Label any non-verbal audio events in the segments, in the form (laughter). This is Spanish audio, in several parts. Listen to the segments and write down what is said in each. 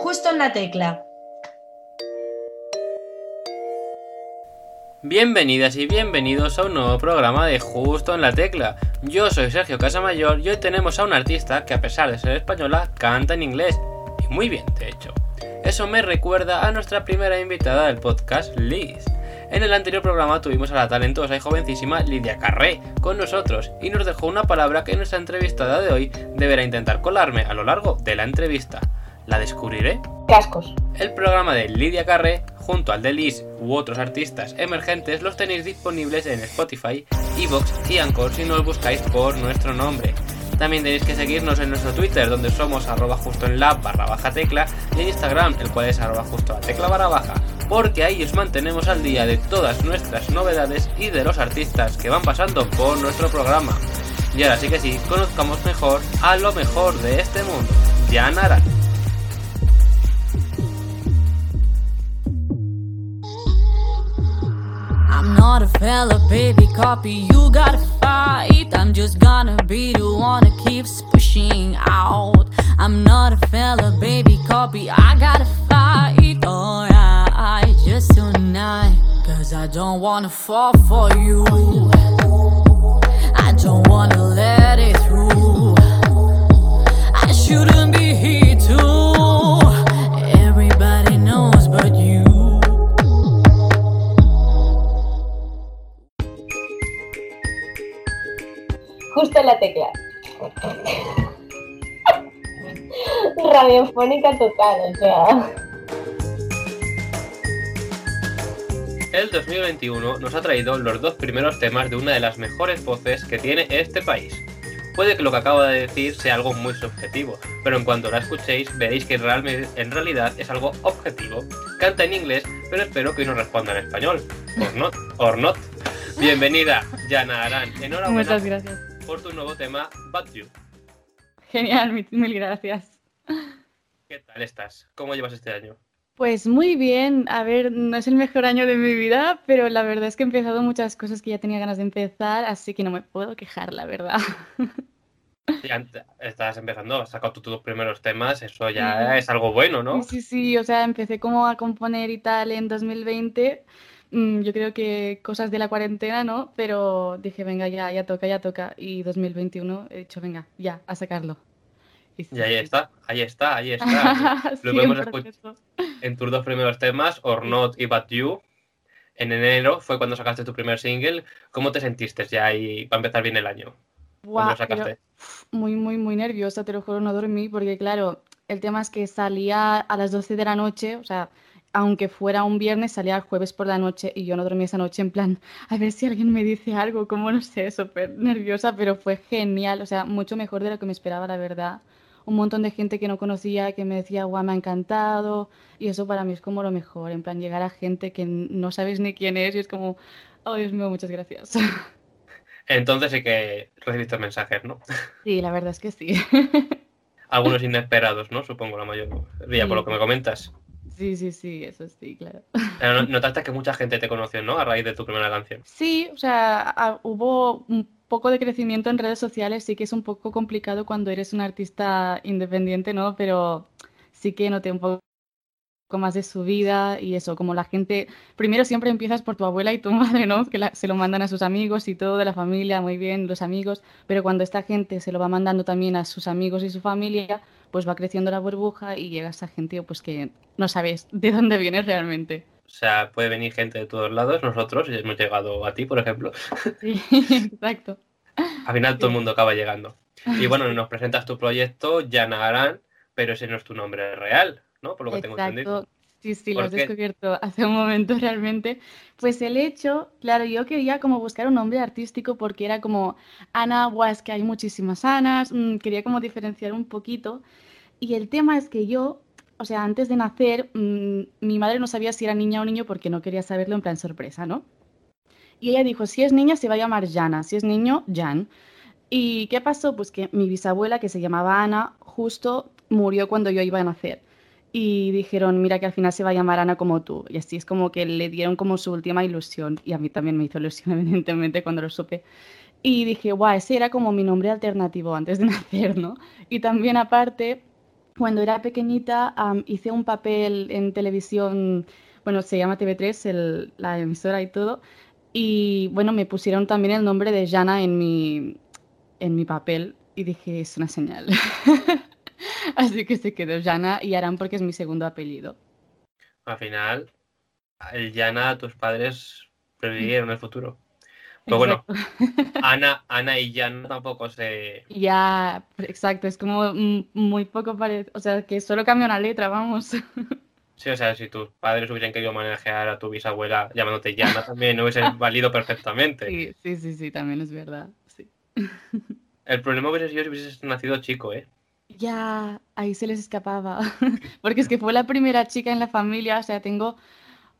Justo en la tecla. Bienvenidas y bienvenidos a un nuevo programa de Justo en la Tecla. Yo soy Sergio Casamayor y hoy tenemos a una artista que a pesar de ser española canta en inglés. Y muy bien, de hecho. Eso me recuerda a nuestra primera invitada del podcast, Liz. En el anterior programa tuvimos a la talentosa y jovencísima Lidia Carré con nosotros y nos dejó una palabra que nuestra entrevistada de hoy deberá intentar colarme a lo largo de la entrevista. ¿La descubriré? Cascos. El programa de Lidia Carré, junto al de Liz u otros artistas emergentes, los tenéis disponibles en Spotify, Evox y Anchor si no os buscáis por nuestro nombre. También tenéis que seguirnos en nuestro Twitter, donde somos arroba justo en la barra baja tecla, y en Instagram, el cual es arroba justo la tecla barra baja, porque ahí os mantenemos al día de todas nuestras novedades y de los artistas que van pasando por nuestro programa. Y ahora sí que sí, conozcamos mejor a lo mejor de este mundo, Jan Aran. I'm not a fella, baby, copy. You gotta fight. I'm just gonna be the one that keeps pushing out. I'm not a fella, baby, copy. I gotta fight. Alright, just tonight. Cause I don't wanna fall for you. I don't wanna let la tecla. Radiofónica total, o sea. El 2021 nos ha traído los dos primeros temas de una de las mejores voces que tiene este país. Puede que lo que acabo de decir sea algo muy subjetivo, pero en cuanto la escuchéis veréis que realmente, en realidad es algo objetivo. Canta en inglés, pero espero que hoy nos responda en español. Or not, or not. Bienvenida, Yana Arán. Enhorabuena Muchas gracias. Por tu nuevo tema, But You. Genial, mil, mil gracias. ¿Qué tal estás? ¿Cómo llevas este año? Pues muy bien, a ver, no es el mejor año de mi vida, pero la verdad es que he empezado muchas cosas que ya tenía ganas de empezar, así que no me puedo quejar, la verdad. Ya estás empezando, has sacado tus primeros temas, eso ya es algo bueno, ¿no? Sí, sí, o sea, empecé como a componer y tal en 2020, mm, yo creo que cosas de la cuarentena, ¿no? Pero dije, venga, ya, ya toca, ya toca, y 2021 he dicho, venga, ya, a sacarlo. Y sí, Y ahí sí, está, ahí está, ahí está. sí. (laughs) Lo podemos 100%. en tus dos primeros temas, Or Not y But You. En enero fue cuando sacaste tu primer single. ¿Cómo te sentiste ya ahí para empezar bien el año? Sacaste. pero muy, muy, muy nerviosa, te lo juro, no dormí, porque claro, el tema es que salía a las 12 de la noche, o sea, aunque fuera un viernes, salía el jueves por la noche y yo no dormí esa noche en plan, a ver si alguien me dice algo, como no sé, súper nerviosa, pero fue genial, o sea, mucho mejor de lo que me esperaba, la verdad. Un montón de gente que no conocía que me decía, guau, me ha encantado, y eso para mí es como lo mejor, en plan, llegar a gente que no sabes ni quién es y es como, oh Dios mío, muchas gracias. (laughs) Entonces sí que recibiste mensajes, ¿no? Sí, la verdad es que sí. (laughs) Algunos (laughs) inesperados, ¿no? Supongo la mayoría, por lo que me comentas. Sí, sí, sí, eso sí, claro. (laughs) Notaste que mucha gente te conoció, ¿no? A raíz de tu primera canción. Sí, o sea, a- hubo un poco de crecimiento en redes sociales, sí que es un poco complicado cuando eres un artista independiente, ¿no? Pero sí que noté un poco más de su vida y eso, como la gente, primero siempre empiezas por tu abuela y tu (laughs) madre, ¿no? Que la- se lo mandan a sus amigos y todo de la familia, muy bien, los amigos, pero cuando esta gente se lo va mandando también a sus amigos y su familia, pues va creciendo la burbuja y llegas a gente pues que no sabes (laughs) de dónde vienes realmente. O sea, puede venir gente de todos lados. Nosotros hemos llegado a ti, por ejemplo. Sí, (laughs) exacto. Al final todo el mundo acaba llegando. Y bueno, (laughs) nos presentas tu proyecto, Yana Aran, pero ese no es tu nombre real, ¿no? Por lo que tengo entendido. Sí, sí, lo ¿Por has qué? descubierto (laughs) hace un momento realmente. Pues el hecho, claro, yo quería como buscar un nombre artístico porque era como Ana, buah, es que hay muchísimas Anas, mm, quería como diferenciar un poquito. Y el tema es que yo, o sea, antes de nacer, mm, mi madre no sabía si era niña o niño porque no quería saberlo en plan sorpresa, ¿no? Y ella dijo, si es niña se va a llamar Jana, si es niño, Jan. ¿Y qué pasó? Pues que mi bisabuela, que se llamaba Ana, justo murió cuando yo iba a nacer. Y dijeron, mira que al final se va a llamar Ana como tú. Y así es como que le dieron como su última ilusión. Y a mí también me hizo ilusión, (laughs) evidentemente, cuando lo supe. Y dije, guau, ese era como mi nombre alternativo antes de (laughs) nacer, ¿no? Y también aparte, cuando era pequeñita am, hice un papel en televisión, bueno, se llama TV3, el- la emisora y todo, y bueno, me pusieron también el nombre de Jana en mi, en mi papel y dije, es una señal. (laughs) (laughs) Así que se quedó Jana y Aran porque es mi segundo apellido. Al final, el Yana, tus padres previvieron el futuro. Pero bueno, Exacto. (laughs) Ana, Ana y Yana tampoco se. Ya, exacto, es como muy poco parecido, o sea, que solo cambia una letra, vamos. (laughs) Sí, o sea, si tus padres hubiesen querido manejar a tu bisabuela llamándote Yana, también hubiese valido perfectamente. Sí, sí, sí, sí, también es verdad, sí. El problema hubiese sido si hubieses nacido chico, ¿eh? Ya, ahí se les escapaba. (laughs) Porque es que fue la primera chica en la familia. O sea, tengo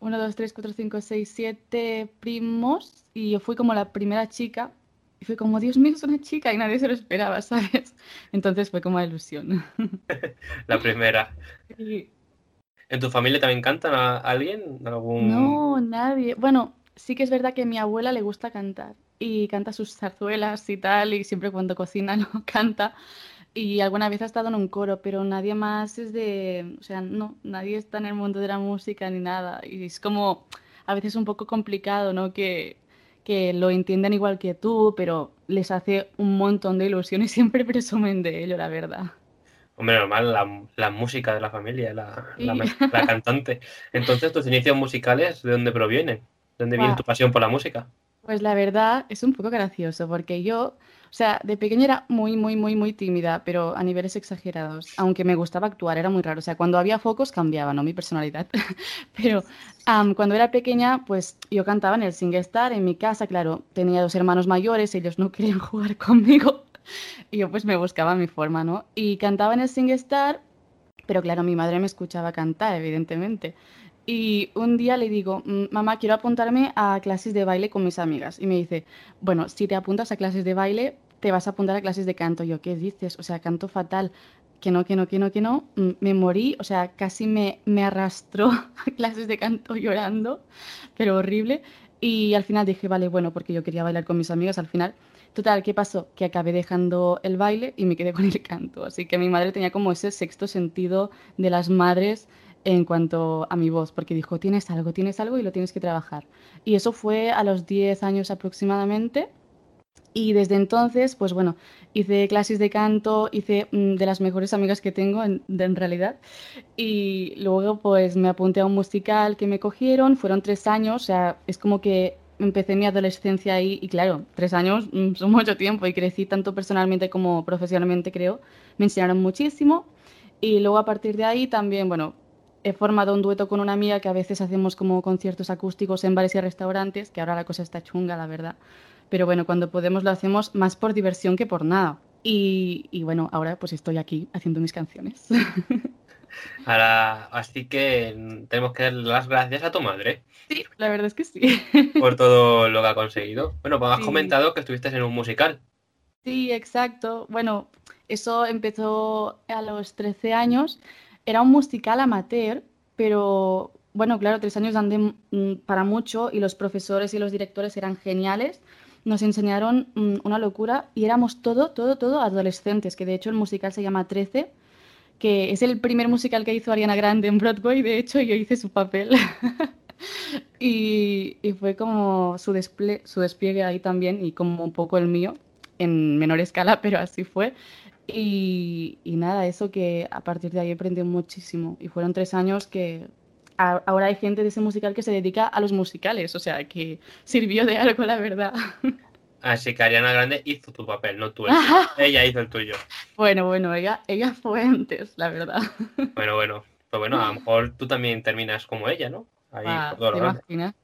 uno, dos, tres, cuatro, cinco, seis, siete primos. Y yo fui como la primera chica. Y fue como, Dios mío, es una chica. Y nadie se lo esperaba, (laughs) ¿sabes? Entonces fue como la ilusión. (laughs) La primera. ¿En tu familia también cantan a alguien? ¿Algún... No, nadie. Bueno, sí que es verdad que a mi abuela le gusta cantar. Y canta sus zarzuelas y tal. Y siempre cuando cocina lo canta. Y alguna vez ha estado en un coro, pero nadie más es de, o sea, no, nadie está en el mundo de la música ni nada. Y es como a veces un poco complicado, ¿no? Que, que lo entiendan igual que tú, pero les hace un montón de ilusión y siempre (laughs) presumen de ello, la verdad. Hombre, normal, la, la música de la familia, la, la, Sí. la cantante. Entonces, tus inicios musicales, ¿de dónde provienen? ¿De dónde viene Buah. tu pasión por la música? Pues la verdad es un poco gracioso porque yo, o sea, de pequeña era muy, muy, muy, muy tímida, pero a niveles exagerados. Aunque me gustaba actuar, era muy raro. O sea, cuando había focos cambiaba, ¿no? Mi personalidad. (laughs) Pero cuando era pequeña, pues yo cantaba en el SingStar en mi casa, claro. Tenía dos hermanos mayores, ellos no (laughs) querían jugar conmigo. Y yo pues me buscaba mi forma, ¿no? Y cantaba en el SingStar, pero claro, mi madre me escuchaba cantar, evidentemente. Y un día le digo, "Mm, mamá, quiero apuntarme a clases de baile con mis amigas. Y me dice, bueno, si te apuntas a clases de baile, te vas a apuntar a clases de canto. Yo, ¿qué dices? O sea, canto fatal. Que no, que no, que no, que no. Mm, Me morí, o sea, casi me, me arrastró (laughs) a clases de canto llorando, pero horrible. Y al final dije, vale, bueno, porque yo quería bailar con mis amigas al final. Total, ¿qué pasó? Que acabé dejando el baile y me quedé con el canto. Así que mi madre tenía como ese sexto sentido de las madres en cuanto a mi voz, porque dijo, tienes algo, tienes algo y lo tienes que trabajar. Y eso fue a los 10 años aproximadamente. Y desde entonces, pues bueno, hice clases de canto, hice mm, de las mejores amigas que tengo en, de- en realidad. Y luego pues me apunté a un musical que me cogieron, fueron tres años, o sea, es como que empecé mi adolescencia ahí y claro, tres años mm, (laughs) son mucho tiempo y crecí tanto personalmente como profesionalmente, creo. Me enseñaron muchísimo y luego a partir de ahí también, bueno, he formado un dueto con una amiga que a veces hacemos como conciertos acústicos en bares y restaurantes, que ahora la cosa está chunga, la verdad. Pero bueno, cuando podemos lo hacemos más por diversión que por nada. Y, y bueno, ahora pues estoy aquí haciendo mis canciones. (laughs) Ahora, así que tenemos que darle las gracias a tu madre Sí, la verdad es que sí. (laughs) por todo lo que ha conseguido. Bueno, pues has Sí. comentado que estuviste en un musical. Sí, exacto. Bueno, eso empezó a los 13 años. Era un musical amateur, pero bueno, claro, tres años dan de- mm, para mucho y los profesores y los directores eran geniales. Nos enseñaron mm, una locura y éramos todo, todo, todo adolescentes, que de hecho el musical se llama 13, que es el primer musical que hizo Ariana Grande en Broadway, de hecho yo hice su papel. (laughs) Y, y fue como su, desple- su despliegue ahí también y como un poco el mío, en menor escala, (laughs) pero así fue. Y, y nada, eso que a partir de ahí aprendí muchísimo. Y fueron tres años que a- ahora hay gente de ese musical que se dedica a los musicales, o sea, que sirvió de algo, la verdad. (laughs) Así que Ariana Grande hizo tu papel, no tú el. Ella hizo el tuyo. Bueno, bueno, ella, ella fue antes, la verdad. (laughs) Bueno, bueno. Pues bueno, a lo mejor tú también terminas como ella, ¿no? Ahí, Ah, por todo ¿te imaginas?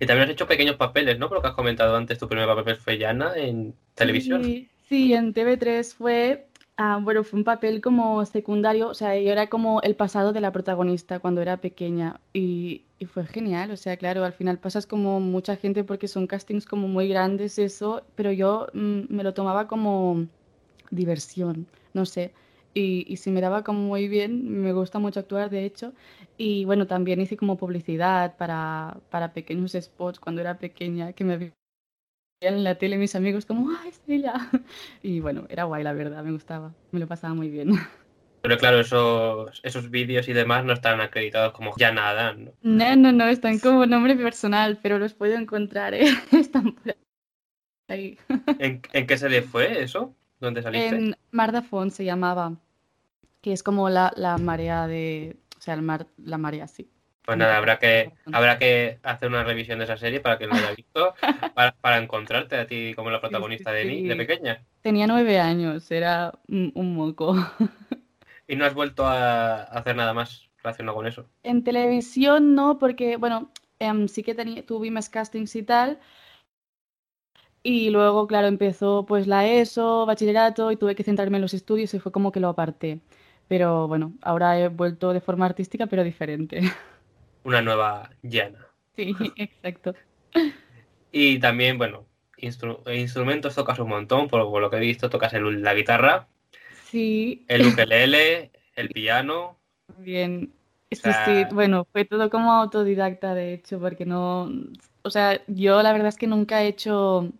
Y también has hecho pequeños papeles, ¿no? Por lo que has comentado antes, tu primer papel fue Yana en televisión. Sí, sí, en TV3 fue, ah, bueno, fue un papel como secundario, o sea, yo era como el pasado de la protagonista cuando era pequeña y, y fue genial, o sea, claro, al final pasas como mucha gente porque son castings como muy grandes, eso, pero yo mm, me lo tomaba como diversión, no sé. Y, y se me daba como muy bien, me gusta mucho actuar, de hecho. Y bueno, también hice como publicidad para, para pequeños spots cuando era pequeña, que me en la tele mis amigos como, ¡ay, es (laughs) ella! Y bueno, era guay, la verdad, me gustaba, me lo pasaba muy bien. (laughs) Pero claro, esos, esos vídeos y demás no están acreditados como ya nada, ¿no? No, no, no, están como nombre personal, pero los puedo encontrar, ¿eh? (laughs) Están por ahí. ¿En, en qué serie fue eso? ¿Dónde saliste? En Mar de Font se llamaba, que es como la, la marea de... O sea, el mar, la marea, sí. Pues nada, habrá que, habrá que hacer una revisión de esa serie para que lo haya visto, (laughs) para, para encontrarte a ti como la protagonista de, ni- de sí. pequeña. Tenía nueve años, era un, un moco. Y no has vuelto a hacer nada más relacionado con eso. En televisión no, porque, bueno, em, sí que tenía, tuve más castings y tal. Y luego, claro, empezó pues la ESO, bachillerato, y tuve que centrarme en los estudios y fue como que lo aparté. Pero bueno, ahora he vuelto de forma artística, pero diferente. (laughs) Una nueva llana. Sí, (laughs) exacto. Y también, bueno, instru- instrumentos tocas un montón, por, por lo que he visto, tocas el- la guitarra, Sí, el (laughs) ukelele, el piano. bien. Sí, sea- sí, bueno, fue todo como autodidacta, de hecho, porque no, o sea, yo la verdad es que nunca he hecho,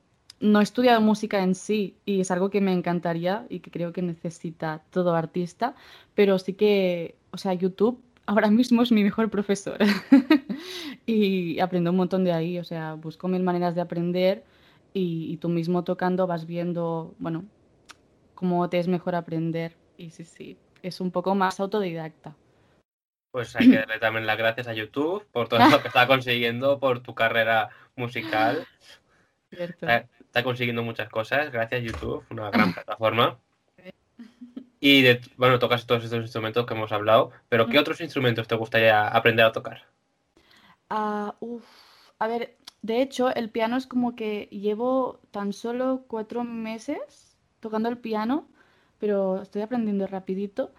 no he estudiado música en sí y es algo que me encantaría y que creo que necesita todo artista, pero sí que, o sea, YouTube ahora mismo es mi mejor profesor (laughs) y aprendo un montón de ahí, o sea, busco mil maneras de aprender y, y tú mismo tocando vas viendo, bueno, cómo te es mejor aprender y sí, sí, es un poco más autodidacta. Pues hay que darle también las gracias a YouTube por todo lo que está (laughs) consiguiendo, por tu carrera musical. ¿cierto? Está, está consiguiendo muchas cosas, gracias YouTube, una gran (laughs) plataforma. Y de- bueno, tocas todos estos instrumentos que hemos hablado, pero ¿qué otros instrumentos te gustaría aprender a tocar? Ah, uf, A ver, de hecho, el piano es como que llevo tan solo cuatro meses tocando el piano, pero estoy aprendiendo rapidito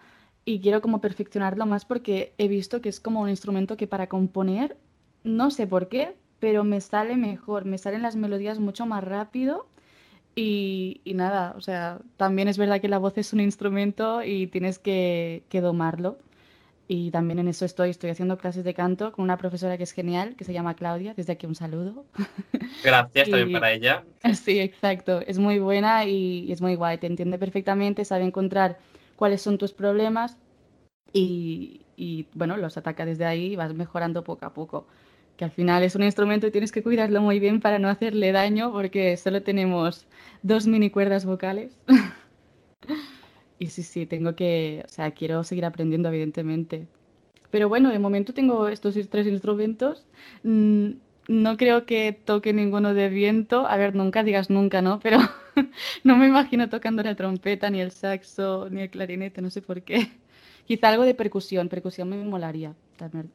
y quiero como perfeccionarlo más porque he visto que es como un instrumento que para componer, no sé por qué, pero me sale mejor, me salen las melodías mucho más rápido y, y nada, o sea, también es verdad que la voz es un instrumento y tienes que, que domarlo. Y también en eso estoy, estoy haciendo clases de canto con una profesora que es genial, que se llama Claudia, desde aquí un saludo. (laughs) Gracias también para ella. (laughs) Sí, exacto, es muy buena y, y es muy guay, te entiende perfectamente, sabe encontrar cuáles son tus problemas y, y, bueno, los ataca desde ahí y vas mejorando poco a poco. Que al final es un instrumento y tienes que cuidarlo muy bien para no hacerle daño porque solo tenemos dos mini cuerdas vocales. (laughs) Y sí, sí, tengo que, o sea, quiero seguir aprendiendo, evidentemente. Pero bueno, de momento tengo estos tres instrumentos. Mm, No creo que toque ninguno de viento. A ver, nunca digas nunca, ¿no? Pero (laughs) no me imagino tocando la trompeta, ni el saxo, ni el clarinete, no sé por qué. Quizá algo de percusión, percusión me molaría también.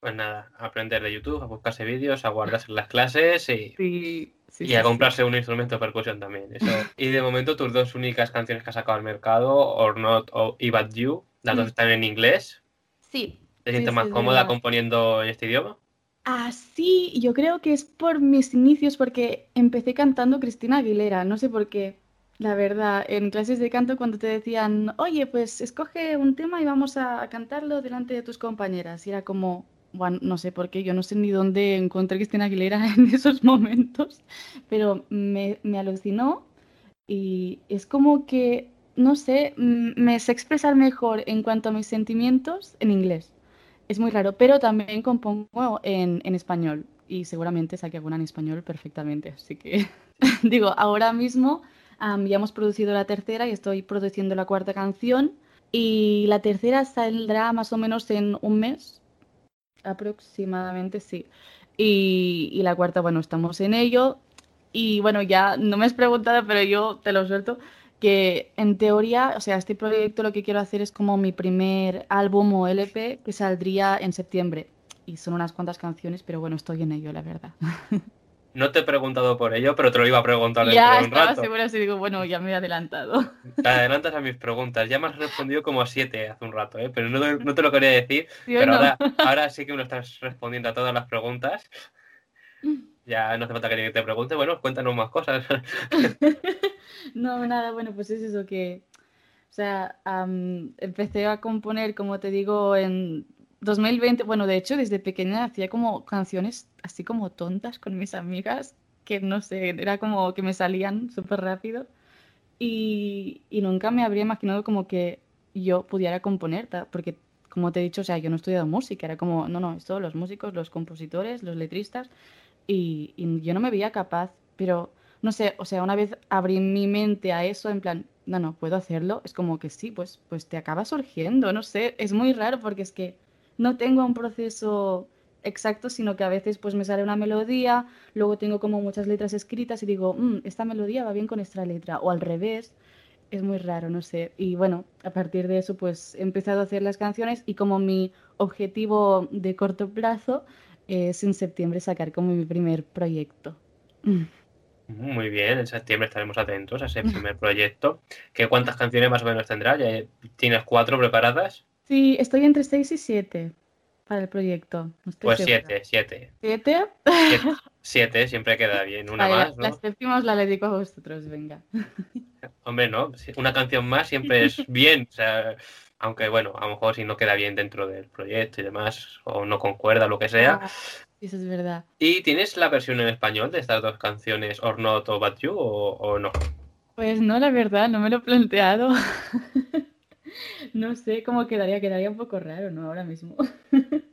Pues nada, a aprender de YouTube, a buscarse vídeos, a guardarse las clases y, Sí, sí, y sí, a sí. comprarse un instrumento de percusión también. Eso. (laughs) Y de momento tus dos únicas canciones que has sacado al mercado, Or Not o But You, las dos Mm. están en inglés. Sí. ¿Te sientes sí, más cómoda componiendo en este idioma? Ah, sí, yo creo que es por mis inicios, porque empecé cantando Cristina Aguilera, no sé por qué. La verdad, en clases de canto cuando te decían, oye, pues escoge un tema y vamos a, a cantarlo delante de tus compañeras. Y era como, no sé por qué, yo no sé ni dónde encontré Cristina Aguilera (laughs) en esos momentos, pero me, me alucinó y es como que, no sé, me sé expresar mejor en cuanto a mis sentimientos en inglés. Es muy raro, pero también compongo en, en español y seguramente saque alguna en español perfectamente. Así que (laughs) digo, ahora mismo ya hemos producido la tercera y estoy produciendo la cuarta canción y la tercera saldrá más o menos en un mes, aproximadamente, sí. Y, y la cuarta, bueno, estamos en ello. Y bueno, ya no me has preguntado, pero yo te lo suelto que en teoría, o sea, este proyecto lo que quiero hacer es como mi primer álbum o LP que saldría en septiembre. Y son unas cuantas canciones, pero bueno, estoy en ello, la verdad. (laughs) No te he preguntado por ello, pero te lo iba a preguntar dentro Ya de un estaba rato. segura si digo, bueno, ya me he adelantado. Te adelantas a mis preguntas. Ya me has respondido como a siete hace un rato, ¿eh? pero no, te- no te lo quería decir. (laughs) ¿Sí o Pero no? ahora, (laughs) ahora sí que me lo estás respondiendo a todas las preguntas. Ya no hace falta que te pregunte. Bueno, cuéntanos más cosas. (laughs) No, nada, bueno, pues es eso que, o sea, am, empecé a componer, como te digo, en 2020, bueno, de hecho, desde pequeña hacía como canciones así como tontas con mis amigas, que no sé, era como que me salían súper rápido. Y, y nunca me habría imaginado como que yo pudiera componer, porque como te he dicho, o sea, yo no he estudiado música, era como, no, no, esto los músicos, los compositores, los letristas, y, y yo no me veía capaz, pero no sé, o sea, una vez abrí mi mente a eso, en plan, no, no, puedo hacerlo, es como que sí, pues, pues te acaba surgiendo, no sé, es muy raro porque es que no tengo un proceso exacto, sino que a veces pues me sale una melodía, luego tengo como muchas letras escritas y digo, "Mm, esta melodía va bien con esta letra, o al revés, es muy raro, no sé. Y bueno, a partir de eso pues he empezado a hacer las canciones y como mi objetivo de corto plazo es en septiembre sacar como mi primer proyecto. Mm. Muy bien, en septiembre estaremos atentos a ese (laughs) primer proyecto. ¿Qué cuántas canciones más o menos tendrá? ¿Ya tienes cuatro preparadas? Sí, estoy entre 6 y 7 para el proyecto. No Pues segura. siete, siete. ¿Siete? Siete, (laughs) siete, siempre queda bien. Una Vale, más, ¿no? la séptima la dedico a vosotros, venga. (laughs) Hombre, no, una canción más siempre es bien, o sea, aunque bueno, a lo mejor si no queda bien dentro del proyecto y demás, o no concuerda, lo que sea. Ah, eso es verdad. ¿Y tienes la versión en español de estas dos canciones, Or Not o But You, o, o no? Pues no, la verdad, no me lo he planteado. (laughs) (laughs) No sé cómo quedaría, quedaría un poco raro, ¿no? Ahora mismo. (laughs)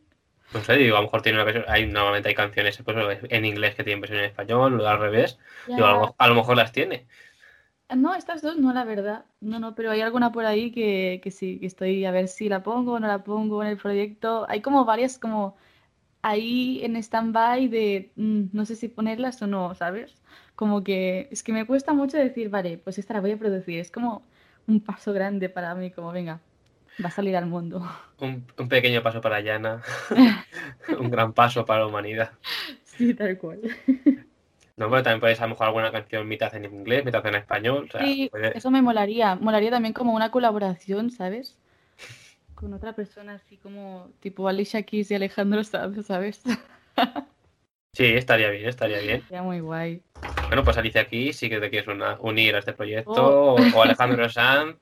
No sé, digo, a lo mejor tiene una versión, hay, normalmente hay canciones pues, en inglés que tienen versión en español, o al revés, digo, a, lo, a mejor las tiene. No, estas dos no, la verdad. No, no, pero hay alguna por ahí que, que sí, que estoy a ver si la pongo o no la pongo en el proyecto. Hay como varias como ahí en stand-by de mm, no sé si ponerlas o no, ¿sabes? Como que es que me cuesta mucho decir, vale, pues esta la voy a producir. Es como un paso grande para mí, como venga, va a salir al mundo. Un, un pequeño paso para Yana, (laughs) un gran paso para la humanidad. Sí, tal cual. No, pero también puedes a lo mejor alguna canción mitad en inglés, mitad en español. O sea, Sí, puede- eso me molaría. Molaría también como una colaboración, ¿sabes? Con otra persona así como tipo Alicia Keys y Alejandro Sanz, ¿sabes? sí, estaría bien, estaría bien. Sería muy guay. Bueno, pues Alicia aquí sí que te quieres una- unir a este proyecto, Oh. o, o Alejandro (laughs) Sanz,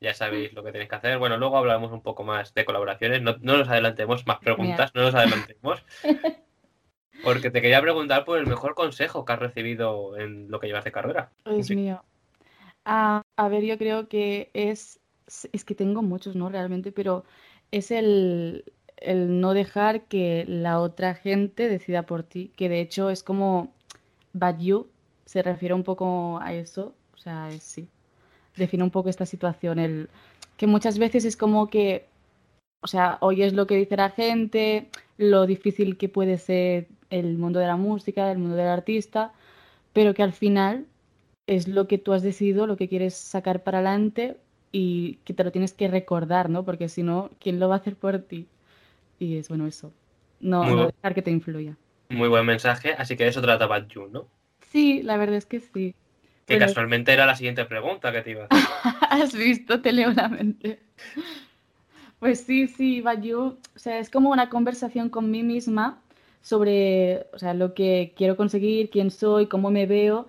ya sabéis lo que tenéis que hacer. Bueno, luego hablaremos un poco más de colaboraciones, no, no nos adelantemos más preguntas, no nos adelantemos. (laughs) Porque te quería preguntar por el mejor consejo que has recibido en lo que llevas de carrera. Dios Sí. mío. Ah, a ver, yo creo que es, es que tengo muchos, ¿no? Realmente, pero es el, el no dejar que la otra gente decida por ti, que de hecho es como Bad You, se refiere un poco a eso, o sea, es, sí, define un poco esta situación, el que muchas veces es como que, o sea, oyes lo que dice la gente, lo difícil que puede ser el mundo de la música, el mundo del artista, pero que al final es lo que tú has decidido, lo que quieres sacar para adelante y que te lo tienes que recordar, ¿no? Porque si no, ¿quién lo va a hacer por ti? Y es bueno eso, no, dejar que te influya. Muy buen mensaje, así que de eso trata Bad You, ¿no? Sí, la verdad es que sí. Que casualmente era la siguiente pregunta que te iba a hacer. (laughs) Has visto, te leo la mente. Pues sí, sí, Bayu, o sea, es como una conversación con mí misma sobre, o sea, lo que quiero conseguir, quién soy, cómo me veo,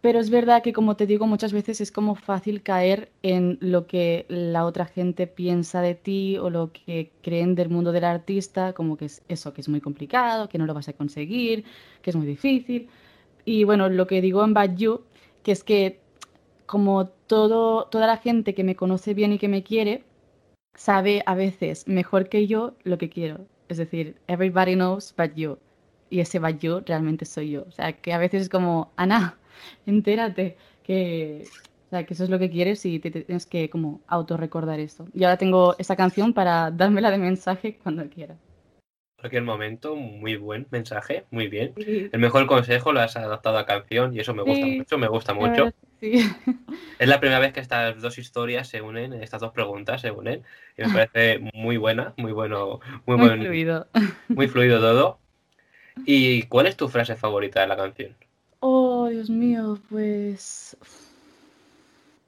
pero es verdad que, como te digo, muchas veces es como fácil caer en lo que la otra gente piensa de ti o lo que creen del mundo del artista, como que es eso, que es muy complicado, que no lo vas a conseguir, que es muy difícil. Y bueno, lo que digo en Bad You, que es que como todo, toda la gente que me conoce bien y que me quiere, sabe a veces mejor que yo lo que quiero. Es decir, everybody knows but you. Y ese but you realmente soy yo. O sea, que a veces es como, Ana, (laughs) entérate que, o sea, que eso es lo que quieres y te, tienes que como autorrecordar eso. Y ahora tengo esa canción para dármela de mensaje cuando quiera. Cualquier momento, muy buen mensaje, muy bien. Sí, El mejor consejo lo has adaptado a canción y eso me gusta Sí, mucho, me gusta mucho. verdad que sí. (laughs) Es la primera vez que estas dos historias se unen, estas dos preguntas se unen, y me (laughs) parece muy buena, muy bueno, muy, Muy buen- fluido. (laughs) muy fluido todo. ¿Y cuál es tu frase favorita de la canción? Oh, Dios mío, pues.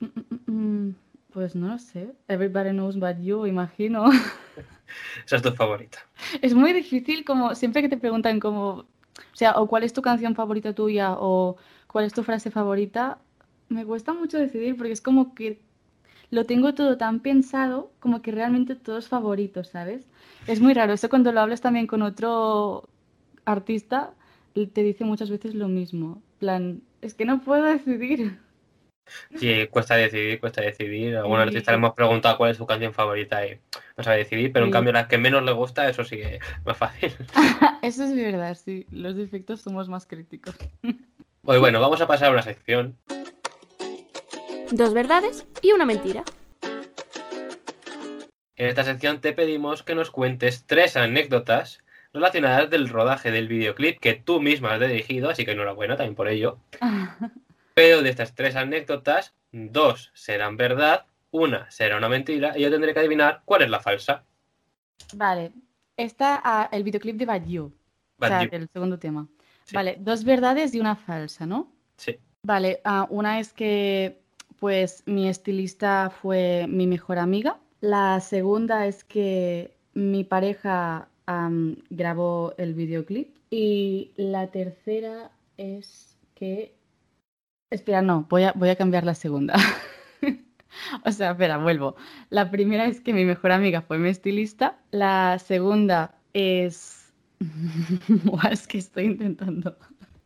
Mm, mm, mm, Pues no lo sé. Everybody knows but you, imagino. (laughs) Esa es tu favorita. Es muy difícil, como siempre que te preguntan, como. O sea, o cuál es tu canción favorita tuya, o cuál es tu frase favorita, me cuesta mucho decidir porque es como que lo tengo todo tan pensado, como que realmente todo es favorito, ¿sabes? Es muy raro. Eso cuando lo hablas también con otro artista, te dice muchas veces lo mismo. Plan, es que no puedo decidir. Sí, cuesta decidir, cuesta decidir. A algún Sí. artista le hemos preguntado cuál es su canción favorita y no sabe decidir, pero en cambio la que menos le gusta, eso sí es más fácil. (laughs) Eso es verdad, sí. Los defectos somos más críticos. (laughs) Pues bueno, vamos a pasar a una sección. Dos verdades y una mentira. En esta sección te pedimos que nos cuentes tres anécdotas relacionadas del rodaje del videoclip que tú misma has dirigido, así que enhorabuena también por ello. (laughs) Pero de estas tres anécdotas, dos serán verdad, una será una mentira y yo tendré que adivinar cuál es la falsa. Vale. Está ah, el videoclip de Bad You, o sea, Bad You. el segundo tema. Sí. Vale, dos verdades y una falsa, ¿no? Sí. Vale, ah, una es que pues mi estilista fue mi mejor amiga. La segunda es que mi pareja grabó el videoclip. Y la tercera es que... Espera, no, voy a, voy a cambiar la segunda. (laughs) O sea, espera, vuelvo. La primera es que mi mejor amiga fue mi estilista. La segunda es... (laughs) Es que estoy intentando.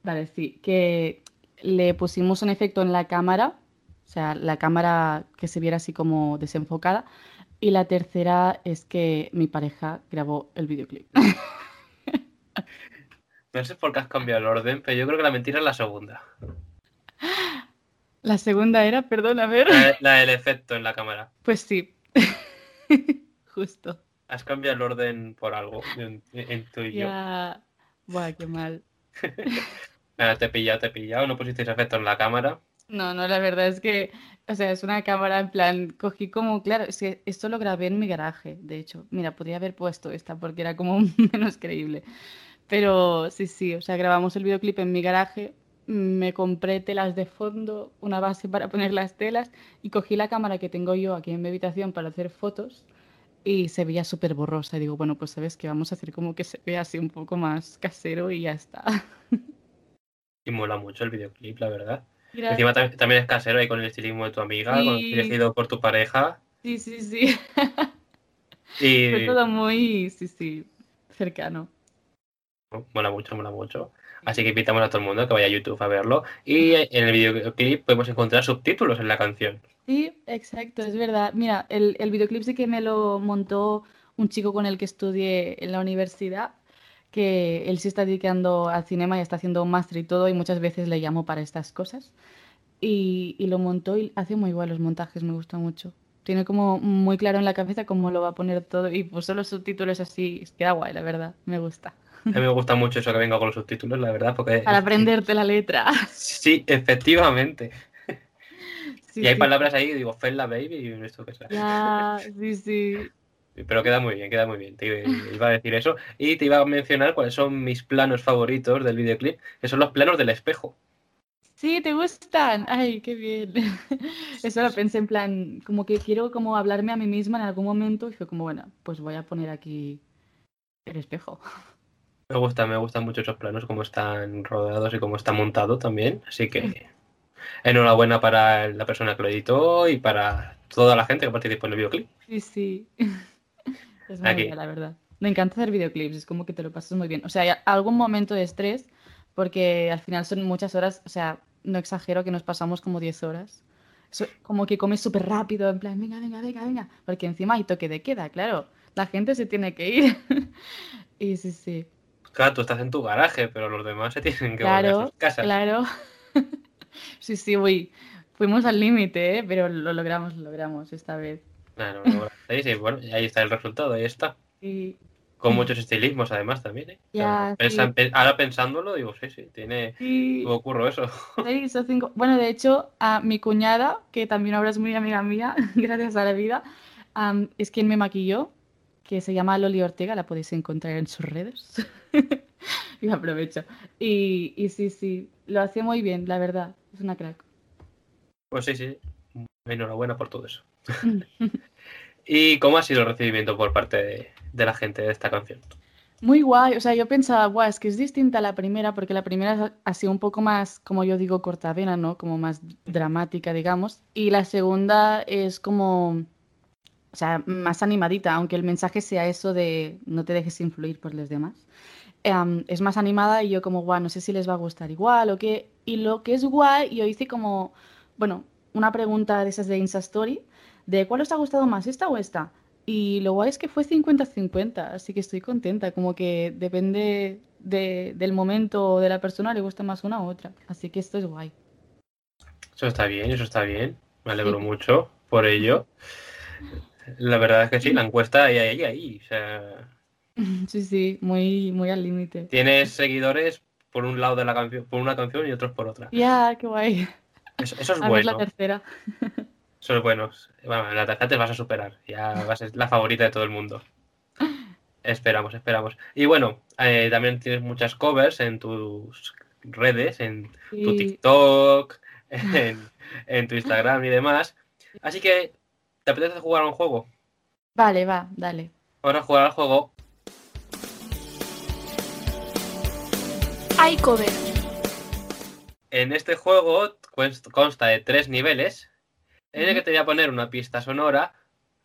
Vale, sí, que le pusimos un efecto en la cámara, o sea, la cámara que se viera así como desenfocada. Y la tercera es que mi pareja grabó el videoclip. (laughs) No sé por qué has cambiado el orden, pero yo creo que la mentira es la segunda. La segunda era, perdón, a ver. La, la del efecto en la cámara. Pues sí. (laughs) Justo. Has cambiado el orden por algo en, en tú y yo. Buah, qué mal. (laughs) Te he pillado, te he pillado. No pusisteis efecto en la cámara. No, no, la verdad es que, o sea, es una cámara en plan, cogí como, claro, es que esto lo grabé en mi garaje, de hecho. Mira, podría haber puesto esta porque era como (laughs) menos creíble. Pero sí, sí, o sea, grabamos el videoclip en mi garaje, me compré telas de fondo, una base para poner las telas y cogí la cámara que tengo yo aquí en mi habitación para hacer fotos y se veía súper borrosa. Y digo, bueno, pues sabes que vamos a hacer como que se vea así un poco más casero y ya está. Y mola mucho el videoclip, la verdad. Gracias. Encima tam- también es casero ahí con el estilismo de tu amiga, con- Sí. dirigido por tu pareja. Sí, sí, sí. (laughs) Y Fue todo muy, sí, sí, cercano. mola mucho, mola mucho. Así que invitamos a todo el mundo que vaya a YouTube a verlo. Y en el videoclip podemos encontrar subtítulos en la canción. Sí, exacto, es verdad. Mira, el, el videoclip sí que me lo montó un chico con el que estudié en la universidad, que él sí está dedicando al cinema y está haciendo un máster y todo, y muchas veces le llamo para estas cosas. Y, y lo montó y hace muy igual los montajes, me gusta mucho. Tiene como muy claro en la cabeza cómo lo va a poner todo y puso los subtítulos así, queda guay, la verdad, me gusta. A mí me gusta mucho eso que venga con los subtítulos, la verdad, porque... Para aprenderte la letra. Sí, efectivamente. Sí, y hay sí. palabras ahí, digo, Fella Baby y esto que sea. Ya, sí, sí. Pero queda muy bien, queda muy bien. Te iba a decir eso. Y te iba a mencionar cuáles son mis planos favoritos del videoclip, que son los planos del espejo. Sí, ¿te gustan? Ay, qué bien. Eso lo pensé en plan, como que quiero como hablarme a mí misma en algún momento y fue como, bueno, pues voy a poner aquí el espejo. Me gustan, me gustan mucho esos planos, cómo están rodados y cómo está montado también. Así que enhorabuena para la persona que lo editó y para toda la gente que participó en el videoclip. Sí, sí. (laughs) Es muy bien, la verdad. Me encanta hacer videoclips, es como que te lo pasas muy bien. O sea, hay algún momento de estrés, porque al final son muchas horas, o sea, no exagero que nos pasamos como 10 horas. Como que comes súper rápido, en plan, venga, venga, venga, venga. Porque encima hay toque de queda, claro. La gente se tiene que ir. (laughs) Y sí, sí. Claro, tú estás en tu garaje, pero los demás se tienen que volver a Claro, sus casas. claro. (laughs) Sí, sí, uy. Fuimos al límite, ¿eh? Pero lo logramos, lo logramos esta vez. Claro, bueno, sí, bueno, ahí está el resultado, ahí está. Sí, Con muchos estilismos además también, ¿eh? Ya, pensa- sí. pe- ahora pensándolo, digo, sí, sí, tiene... sí. Tuvo curro eso. Seis o cinco. Bueno, de hecho, a mi cuñada, que también ahora es muy amiga mía, (laughs) gracias a la vida, es quien me maquilló, que se llama Loli Ortega, la podéis encontrar en sus redes. (laughs) y aprovecho. Y, y sí, sí, lo hace muy bien, la verdad, es una crack. Pues sí, sí. Enhorabuena por todo eso. (laughs) ¿Y cómo ha sido el recibimiento por parte de, de la gente de esta canción? Muy guay, o sea, yo pensaba, guau, es que es distinta a la primera, porque la primera ha sido un poco más, como yo digo, cortavena, ¿no? Como más dramática, digamos. Y la segunda es como, o sea, más animadita, aunque el mensaje sea eso de no te dejes influir por los demás. Em, es más animada y yo como, guau, no sé si les va a gustar igual o qué. Y lo que es guay, yo hice como, bueno, una pregunta de esas de Insta Story, de cuál os ha gustado más, esta o esta. Y lo guay es que fue 50-50, así que estoy contenta, como que depende de- del momento o de la persona, le gusta más una u otra. Así que esto es guay. Eso está bien, eso está bien. Me alegro Sí. mucho por ello. La verdad es que sí, la encuesta ahí, ahí, ahí. O sea, (laughs) Sí, sí, muy, muy al límite. tienes seguidores por un lado de la canción, por una canción y otros por otra. Ya, qué guay. Eso, eso es (laughs) A ver la bueno. tercera. Eso es bueno. Bueno, en la tercera te vas a superar. Ya vas a ser la favorita de todo el mundo. (laughs) Esperamos, esperamos. Y bueno, eh, también tienes muchas covers en tus redes, en tu TikTok, en, en tu Instagram y demás. Así que, ¿te apetece jugar a un juego? Vale, va, dale. Vamos a jugar al juego. Hay cover. En este juego consta de tres niveles, en el que te voy a poner una pista sonora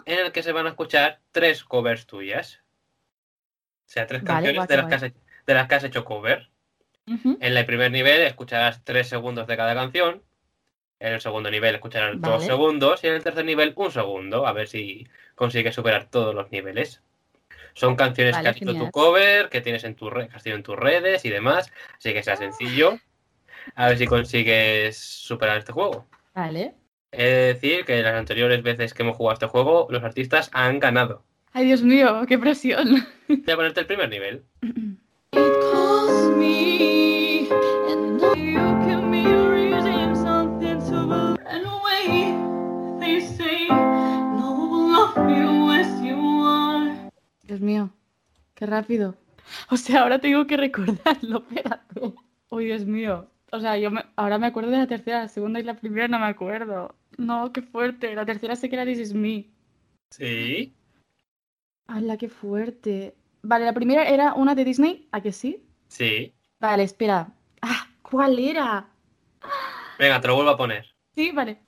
en el que se van a escuchar tres covers tuyas. O sea, tres Vale, canciones de, las que has, he- de las que has hecho cover. En el primer nivel escucharás tres segundos de cada canción. En el segundo nivel escucharás dos segundos. Y en el tercer nivel un segundo. A ver si consigues superar todos los niveles. Son canciones Vale, que has hecho tu cover, que tienes en tu re- que has tenido en tus redes y demás. Así que sea sencillo. A ver si consigues superar este juego. Vale. He de decir que las anteriores veces que hemos jugado este juego, los artistas han ganado. Ay, Dios mío, qué presión. Voy a ponerte el primer nivel. (clears throat) Dios mío, qué rápido. O sea, ahora tengo que recordarlo, (laughs) espérate. Uy, Dios mío. O sea, yo me- ahora me acuerdo de la tercera, la segunda y la primera no me acuerdo. No, qué fuerte. La tercera sé que era This Is Me. Sí. ¡Hala, qué fuerte! Vale, la primera era una de Disney, ¿a que sí? Sí. Vale, espera. Ah, ¿cuál era? Venga, te lo vuelvo a poner. Sí, vale.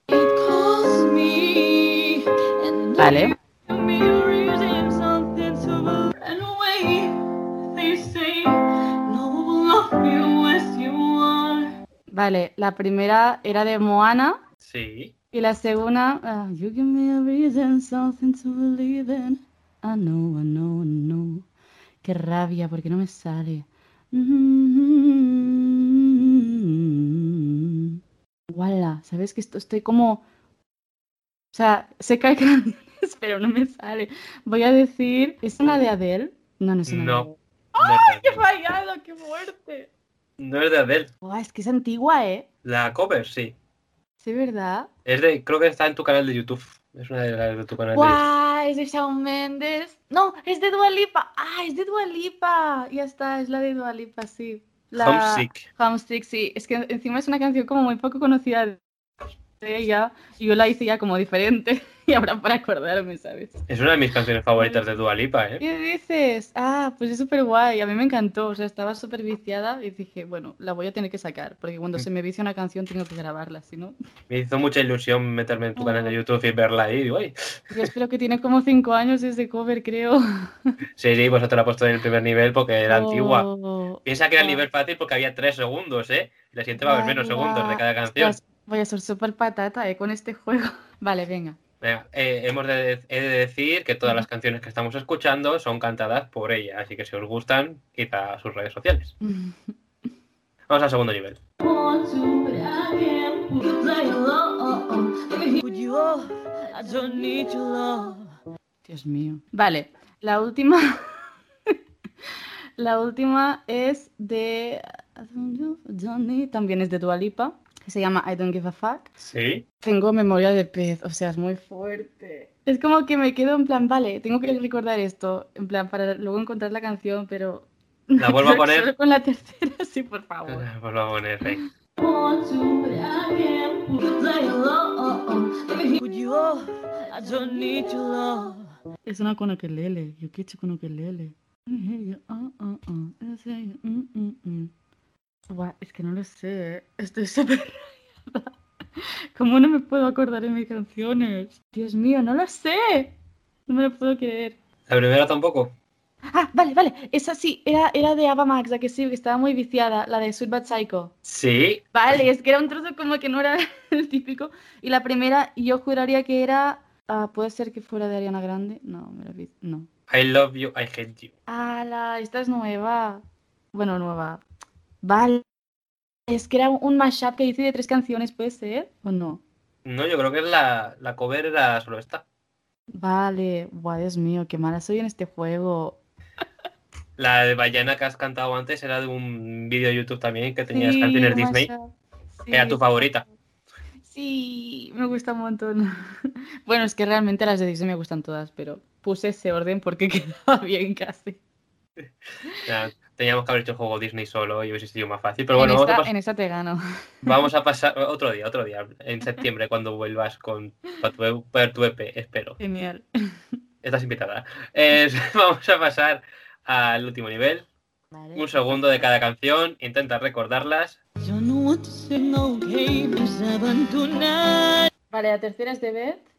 Vale. Vale, la primera era de Moana Sí. y la segunda, ah, You give me a reason, something to believe in. I know, I know, I know. Qué rabia, porque no me sale. Wala, ¿sabes que esto estoy como... O sea, sé que hay (laughs) canciones, pero no me sale. Voy a decir, ¿es una de Adele? No, no es una de No. Adele. No es de ¡Qué Adele. fallado, qué fuerte! No es de Adele. Buah, es que es antigua, ¿eh? La cover, sí. Sí, ¿verdad? Es de, creo que está en tu canal de YouTube. Es una de las de tu canal de YouTube. ¡Guau! Es de Shawn Mendes. No, es de Dua Lipa. ¡Ah, es de Dua Lipa! Ya está, es la de Dua Lipa, sí. La... Homesick. Homesick, sí. Es que encima es una canción como muy poco conocida de ella. Y yo la hice ya como diferente. (laughs) Y ahora para acordarme, ¿sabes? Es una de mis canciones favoritas de Dua Lipa, ¿eh? ¿Qué dices? Ah, pues es súper guay. A mí me encantó. O sea, estaba súper viciada y dije, bueno, la voy a tener que sacar. Porque cuando se me vicia una canción tengo que grabarla, si no. Me hizo mucha ilusión meterme en tu canal de YouTube y verla ahí. Digo, "Ay". Yo espero que tiene como cinco años ese cover, creo. (laughs) Sí, sí, pues te la he puesto en el primer nivel porque era antigua. Oh, Piensa que era el oh. nivel fácil porque había tres segundos, ¿eh? Y la siguiente va a haber menos segundos de cada canción. Voy a ser súper patata eh, con este juego. (laughs) Vale, venga. Venga, eh, hemos de, he de decir que todas las canciones que estamos escuchando son cantadas por ella, así que si os gustan, id a sus redes sociales. Vamos al segundo nivel. Dios mío. Vale, la última. (laughs) la última es de. También es de Dua Lipa, que se llama I Don't Give a Fuck. Sí. Tengo memoria de pez, o sea, es muy fuerte. Es como que me quedo en plan, vale, tengo que recordar esto, en plan, para luego encontrar la canción, pero. ¿La (laughs) vuelvo a poner? Solo con la tercera, sí, por favor. (laughs) Lo voy a poner, venga. Es una con ukelele. Yo hecho con ukelele. Ah, ah, ah. Buah, es que no lo sé. ¿eh? Estoy súper rayada. (laughs) ¿Cómo no me puedo acordar de mis canciones? Dios mío, no lo sé. No me lo puedo creer. La primera tampoco. Ah, vale, vale. Esa sí, era, era de Ava Max, la que sí, que estaba muy viciada, la de Sweet Bad Psycho. Sí, Vale, es que era un trozo como que no era (laughs) el típico. Y la primera, yo juraría que era. ah, ¿Puede ser que fuera de Ariana Grande? No, me lo vi. No. I love you, I hate you. ¡Hala! Esta es nueva. Bueno, nueva. Vale. Es que era un mashup que hice de tres canciones, ¿puede ser? ¿O no? No, yo creo que la, la cover era solo esta. Vale. Buah, Dios mío, qué mala soy en este juego. (laughs) La de Ballena que has cantado antes era de un vídeo de YouTube también que tenías Sí, canciones Disney. Era tu favorita. Sí, me gusta un montón. (laughs) Bueno, es que realmente las de Disney me gustan todas, pero puse ese orden porque (laughs) quedaba bien casi. Ya, teníamos que haber hecho el juego Disney solo y hubiese sido más fácil. Pero en, bueno, vamos a, esta, en esta te gano. vamos a (laughs) pasar otro día, otro día, en septiembre, cuando vuelvas con tu, para tu EP, espero. Genial. Estás invitada. Eh, (laughs) vamos a pasar al último nivel. Vale. Un segundo de cada canción, intenta recordarlas. Vale, la tercera es de Beth,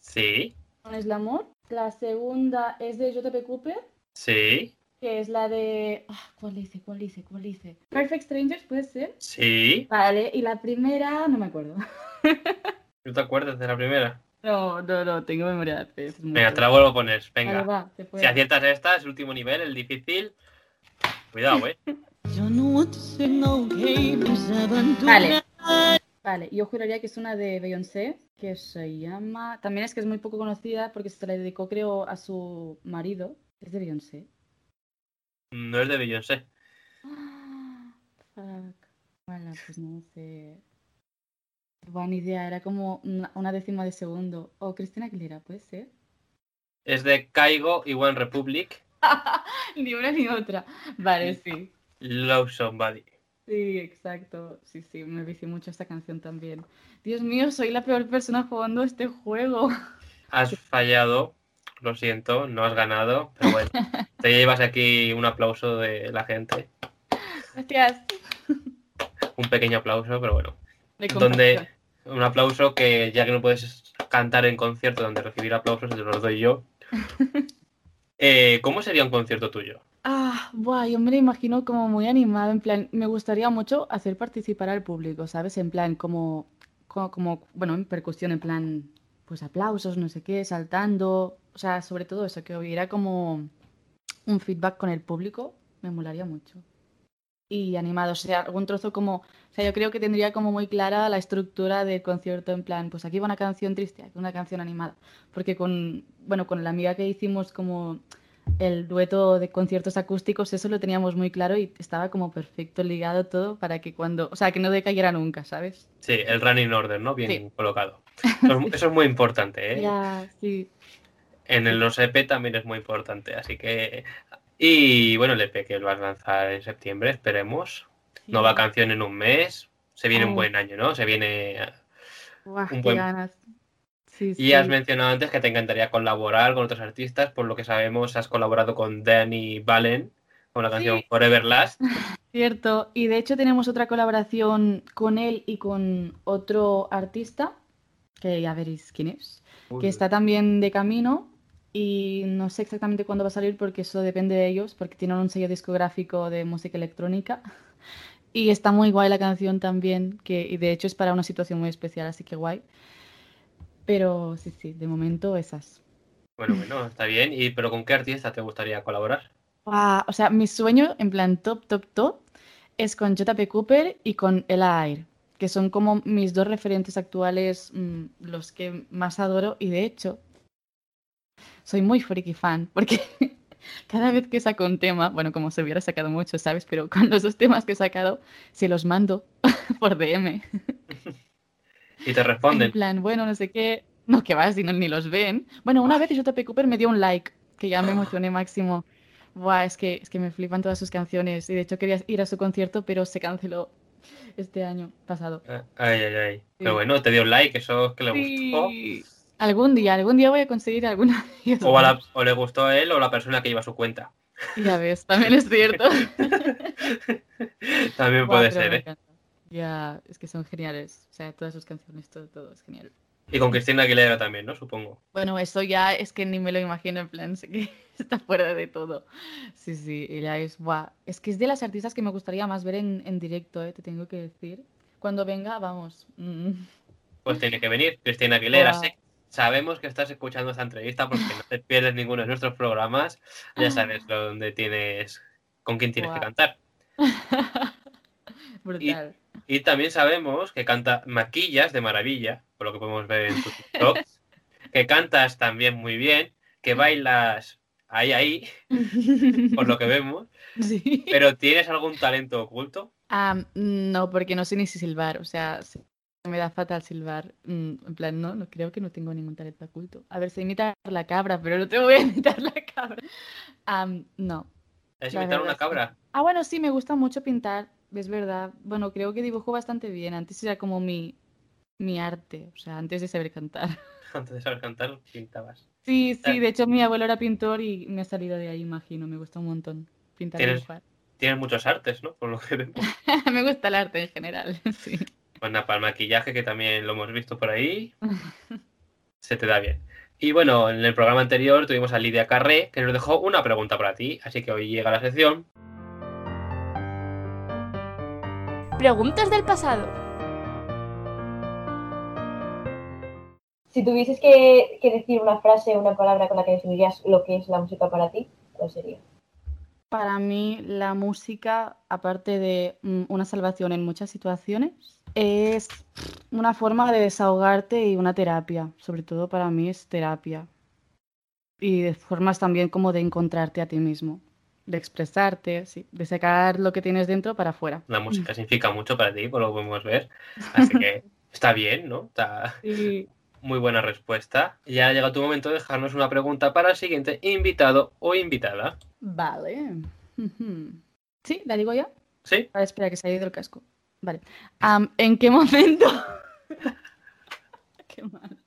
Sí, con Es el amor. La segunda es de JP Cooper, sí, que es la de. ah, ¿Cuál hice? ¿Cuál hice? ¿Cuál hice? Perfect Strangers, ¿puede ser? sí. Vale, y la primera, no me acuerdo. (laughs) ¿No te acuerdas de la primera? No, no, no, tengo memoria de pez. Venga, te la vuelvo a poner. Vale, Venga. va, Si aciertas esta, es el último nivel, el difícil. Cuidado, eh. (laughs) Vale. Vale, yo juraría que es una de Beyoncé, que se llama... También es que es muy poco conocida porque se la dedicó, creo, a su marido. Es de Beyoncé. No es de Beyoncé. Fuck. Vale, pues no sé. Buena idea, era como una, décima de segundo. O Cristina Aguilera, ¿puede ser? Es de Caigo y One Republic. (laughs) ni una ni otra. Vale, sí. Love Somebody. Sí, exacto. Sí, sí, me vicié mucho esta canción también. Dios mío, soy la peor persona jugando este juego. Has fallado, lo siento, no has ganado, pero bueno, (laughs) te llevas aquí un aplauso de la gente, Gracias. un pequeño aplauso, pero bueno, De donde un aplauso que ya que no puedes cantar en concierto donde recibir aplausos, te los doy yo. (laughs) Eh, ¿Cómo sería un concierto tuyo? Ah, buah, yo me lo imagino como muy animado, en plan, me gustaría mucho hacer participar al público, ¿sabes? En plan, como, como, como, bueno, en percusión, en plan, pues aplausos, no sé qué, saltando, o sea, sobre todo eso, que hubiera como un feedback con el público, me molaría mucho. Y animado, o sea, algún trozo como, o sea, yo creo que tendría como muy clara la estructura del concierto, en plan, pues aquí va una canción triste, aquí una canción animada, porque con, bueno, con la amiga que hicimos como el dueto de conciertos acústicos, eso lo teníamos muy claro y estaba como perfecto ligado todo para que cuando, o sea, que no decayera nunca, ¿sabes? Sí, el running order, ¿no? Bien Sí. colocado. Eso es, eso es muy importante, ¿eh? (laughs) Ya, sí. En el los EP también es muy importante, así que... Y bueno, el EP que lo vas a lanzar en septiembre, esperemos. sí. Nueva canción en un mes. Se viene un buen año, ¿no? Se viene... Un buen- ganas. Sí, Y has mencionado antes que te encantaría colaborar con otros artistas, por lo que sabemos has colaborado con Danny Valen con la canción Sí. Forever Last. (laughs) Cierto, y de hecho tenemos otra colaboración con él y con otro artista, que ya veréis quién es, que está también de camino y no sé exactamente cuándo va a salir porque eso depende de ellos, porque tienen un sello discográfico de música electrónica (laughs) y está muy guay la canción también, que y de hecho es para una situación muy especial, así que guay. Pero sí, sí, de momento esas. Bueno, bueno, está bien. ¿Y pero con qué artista te gustaría colaborar? Ah, o sea, mi sueño en plan top, top, top es con JP Cooper y con Ella Air, que son como mis dos referentes actuales, mm, los que más adoro y de hecho soy muy freaky fan porque (laughs) cada vez que saco un tema, bueno, como se hubiera sacado mucho, ¿sabes? Pero con los dos temas que he sacado se los mando (laughs) por DM. Y te En responden. plan, bueno, no sé qué, no, que va, si no, ni los ven. Bueno, una vez JP Cooper me dio un like, que ya me emocioné máximo. Buah, es que, es que me flipan todas sus canciones. Y de hecho quería ir a su concierto, pero se canceló este año pasado. Ah, Ay, ay, ay. Pero Sí. bueno, te dio un like, eso es que le gustó. Algún día, algún día voy a conseguir alguna O, a la- o le gustó a él o a la persona que lleva su cuenta. Ya ves, también es cierto. (laughs) También puede ser, ¿eh? Ya, es que son geniales. O sea, todas sus canciones, todo, todo es genial. Y con Cristina Aguilera también, ¿no? Supongo. Bueno, eso ya es que ni me lo imagino, en plan, sé que (laughs) está fuera de todo. Sí, sí, ella es, buah, es que es de las artistas que me gustaría más ver en, en directo, ¿eh? te tengo que decir. Cuando venga, vamos. mm, Pues tiene que venir Cristina Aguilera. Sé- sabemos que estás escuchando esta entrevista porque no te pierdes ninguno de nuestros programas. Ya sabes lo donde tienes, con quién tienes que cantar. (laughs) Brutal. Y también sabemos que canta maquillas de maravilla, por lo que podemos ver en tus (laughs) TikToks, que cantas también muy bien, que bailas ahí, ahí, (laughs) por lo que vemos, Sí. pero ¿tienes algún talento oculto? No, porque no sé ni si silbar, o sea, se- me da fatal silbar. mm, En plan, no, no creo que no tengo ningún talento oculto. A ver, sé imitar la cabra, pero no te voy a (laughs) imitar la cabra. Am, no. ¿Es imitar una que- cabra? Ah, bueno, sí, me gusta mucho pintar, es verdad. Bueno, creo que dibujo bastante bien. Antes era como mi, mi arte, o sea, antes de saber cantar. (laughs) Antes de saber cantar, pintabas. Sí, sí, de hecho mi abuelo era pintor y me ha salido de ahí, imagino. Me gusta un montón pintar y dibujar. Tienes muchos artes, ¿no? Por lo que. (laughs) Me gusta el arte en general, sí. Nada, para el maquillaje, que también lo hemos visto por ahí, (laughs) se te da bien. Y bueno, en el programa anterior tuvimos a Lidia Carré, que nos dejó una pregunta para ti, así que hoy llega la sección. Preguntas del pasado. Si tuvieses que, que decir una frase o una palabra con la que definirías lo que es la música para ti, ¿cuál sería? Para mí la música, aparte de mm, una salvación en muchas situaciones, es una forma de desahogarte y una terapia. Sobre todo para mí es terapia. Y de formas también como de encontrarte a ti mismo, de expresarte, sí, de sacar lo que tienes dentro para afuera. La música (laughs) significa mucho para ti, por lo que podemos ver. Así que (laughs) está bien, ¿no? Está muy buena respuesta. Ya ha llegado tu momento de dejarnos una pregunta para el siguiente invitado o invitada. vale. (laughs) ¿Sí? ¿La digo ya? ¿Sí? Vale, espera, que se ha ido el casco. Vale. ¿En qué momento? qué mal.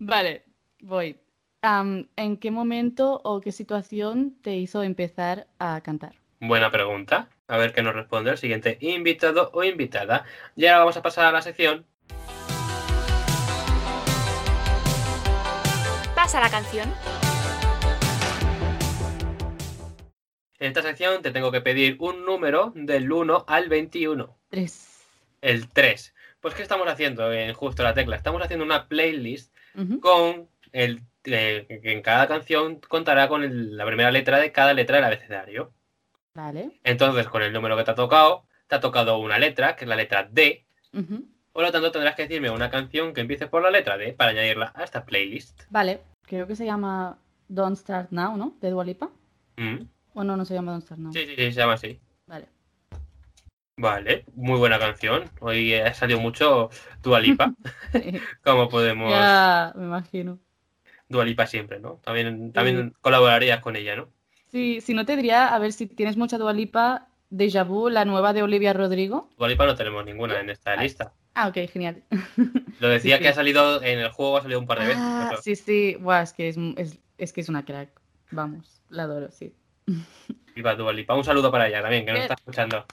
vale, voy. ¿En qué momento o qué situación te hizo empezar a cantar? Buena pregunta. A ver qué nos responde el siguiente invitado o invitada. Y ahora vamos a pasar a la sección Pasa la canción. En esta sección te tengo que pedir un número del 1 al 21. Tres. El 3. Pues ¿qué estamos haciendo en Justo la Tecla? Estamos haciendo una playlist con el eh, que en cada canción contará con el- la primera letra de cada letra del abecedario. Vale. Entonces, con el número que te ha tocado, te ha tocado una letra, que es la letra D. Por lo tanto, tendrás que decirme una canción que empiece por la letra D para añadirla a esta playlist. Vale. Creo que se llama Don't Start Now, ¿no? De Dua Lipa. Mm. O no, no se llama Don't Start Now. Sí, sí, sí, se llama así. Vale. Vale, muy buena canción. Hoy ha salido mucho Dualipa. Sí. (laughs) (laughs) como podemos. Ya, me imagino. Dualipa siempre, ¿no? También, también colaborarías con ella, ¿no? Sí, si no te diría, a ver si tienes mucha Dua Lipa, Deja Vu, la nueva de Olivia Rodrigo. Dualipa no tenemos ninguna en esta lista. Ah, ok, genial. Lo (laughs) decía Sí, que sí. ha salido en el juego, ha salido un par de veces. Ah, sí, sí, Buah, es que es, es, es que es una crack. Vamos, la adoro, sí. Viva Dualipa. Un saludo para ella también, que nos está escuchando.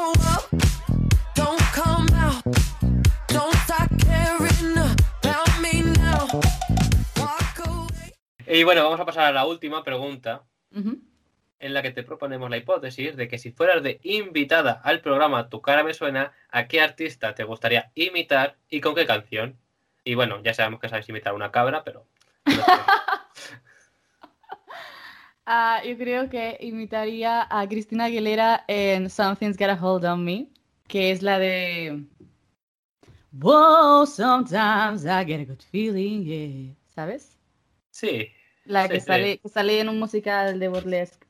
I'm Y bueno, vamos a pasar a la última pregunta, en la que te proponemos la hipótesis de que si fueras de invitada al programa Tu cara me suena, ¿a qué artista te gustaría imitar y con qué canción? Y bueno, ya sabemos que sabes imitar una cabra, pero. no sé. (laughs) Ah, yo creo que imitaría a Cristina Aguilera en Something's Got a Hold on Me, que es la de Whoa, sometimes I get a good feeling, yeah. ¿Sabes? Sí, La Sí, que sí. sale, que sale en un musical de burlesque.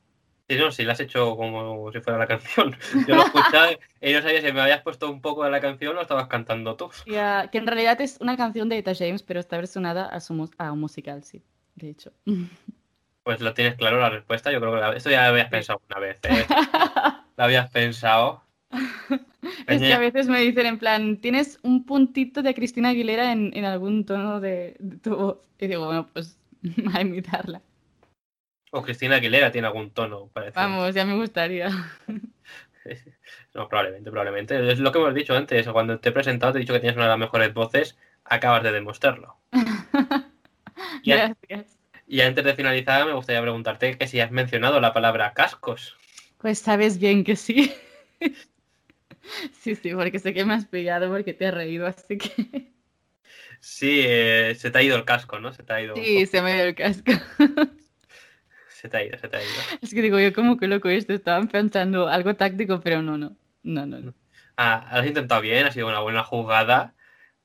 Sí, no, si la has hecho como si fuera la canción. (laughs) Yo lo escuchaba y no sabía si me habías puesto un poco de la canción o estabas cantando tú. Ya, que en realidad es una canción de Eta James, pero está versionada a, su, a un musical, sí, de hecho. (laughs) Pues lo tienes claro la respuesta. Yo creo que la- esto ya lo habías pensado una vez. ¿eh? (laughs) Lo habías pensado. Es que a veces me dicen en plan, tienes un puntito de Cristina Aguilera en, en algún tono de, de tu voz. Y digo, bueno, pues (laughs) a imitarla. O Cristina Aguilera tiene algún tono parecido. Vamos, ya me gustaría. (laughs) No, probablemente, probablemente. Es lo que hemos dicho antes. Cuando te he presentado, te he dicho que tienes una de las mejores voces. Acabas de demostrarlo. (laughs) Y, a- Gracias. y antes de finalizar, me gustaría preguntarte que si has mencionado la palabra cascos. Pues sabes bien que sí. Sí, sí, porque sé que me has pillado porque te has reído, así que... Sí, eh, se te ha ido el casco, ¿no? Se te ha ido. Sí, se me dio el casco. (laughs) Se te ha ido, se te ha ido. Es que digo, yo como que loco esto, estaban pensando algo táctico, pero no, no. No, no, no. Ah, has intentado bien, ha sido una buena jugada,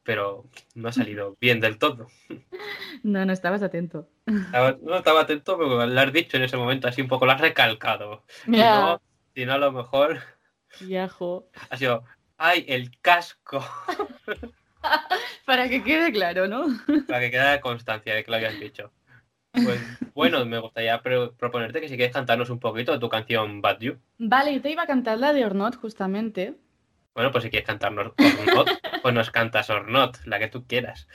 pero no ha salido (laughs) bien del todo. No, no estabas atento. Estaba- No estaba atento, pero lo has dicho en ese momento, así un poco lo has recalcado. Si Ya, no, si no, a lo mejor ya, jo. ha sido, ¡ay, el casco! (laughs) (laughs) Para que quede claro, ¿no? Para que quede constancia de que lo habías dicho. Pues bueno, me gustaría pro- proponerte que si quieres cantarnos un poquito de tu canción Bad You. Vale, yo te iba a cantar la de Ornot, justamente. Bueno, pues si quieres cantarnos Or Not, pues nos cantas Or Not, la que tú quieras.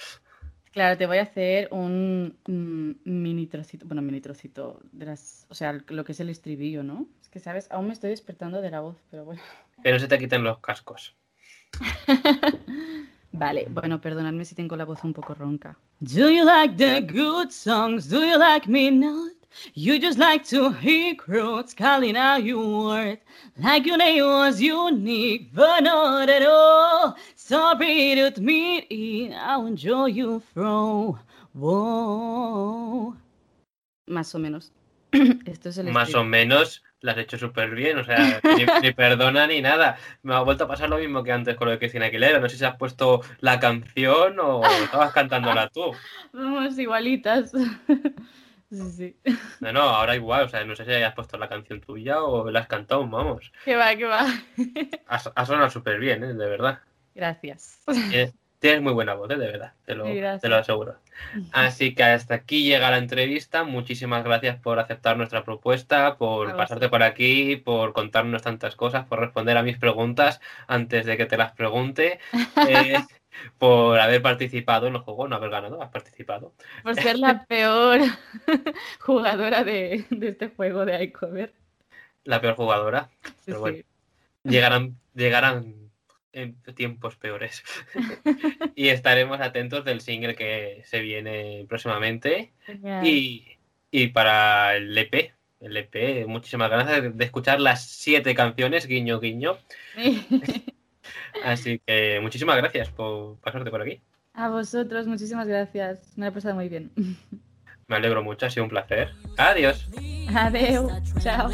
Claro, te voy a hacer un mm, mini trocito, bueno, mini trocito de las, o sea, lo que es el estribillo, ¿no? Es que, ¿sabes? Aún me estoy despertando de la voz, pero bueno. Que no se te quiten los cascos. (laughs) Vale, bueno, perdonadme si tengo la voz un poco ronca. Do you like the good songs? Do you like me not? You just like to hear crowds calling out your word Like your name was unique, but not at all Sorry to admit it, I'll enjoy you from Whoa. Más o menos. (clears throat) Esto es el Más o menos la has hecho súper bien, o sea, ni, ni (laughs) perdona ni nada. Me ha vuelto a pasar lo mismo que antes con lo de Cristina Aguilera. No sé si has puesto la canción o estabas cantándola tú. (laughs) Vamos igualitas. (laughs) Sí, sí. No, no, ahora igual, o sea, no sé si hayas puesto la canción tuya o la has cantado, vamos. Que va, que va. Has sonado súper bien, ¿eh? de verdad. Gracias. Tienes, tienes muy buena voz, ¿eh? de verdad, te lo, te lo aseguro. Así que hasta aquí llega la entrevista. Muchísimas gracias por aceptar nuestra propuesta, por pasarte por aquí, por contarnos tantas cosas, por responder a mis preguntas antes de que te las pregunte, eh, (laughs) por haber participado en el juego, no haber ganado, has participado. Por ser la peor (laughs) jugadora de, de este juego de iCover. La peor jugadora. Sí, Pero bueno. sí. Llegarán, llegarán en tiempos peores. (laughs) (laughs) y estaremos atentos del single que se viene próximamente. Y, y para el EP, el EP, muchísimas ganas de, de escuchar las siete canciones, guiño, guiño. (laughs) Así que muchísimas gracias por pasarte por aquí. A vosotros, muchísimas gracias. Me lo he pasado muy bien. Me alegro mucho, ha sido un placer. Adiós. Adeu. Chao.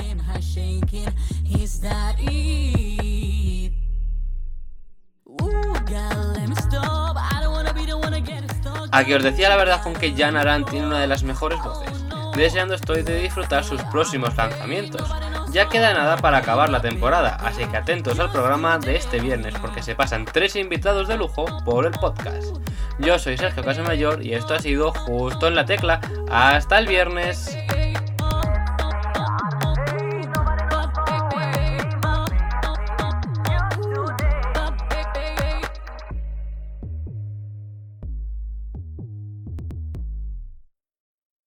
Que os decía la verdad con que Jan Aran tiene una de las mejores voces. Deseando estoy de disfrutar sus próximos lanzamientos. Ya queda nada para acabar la temporada, así que atentos al programa de este viernes porque se pasan tres invitados de lujo por el podcast. Yo soy Sergio Casamayor y esto ha sido justo en la tecla. Hasta el viernes.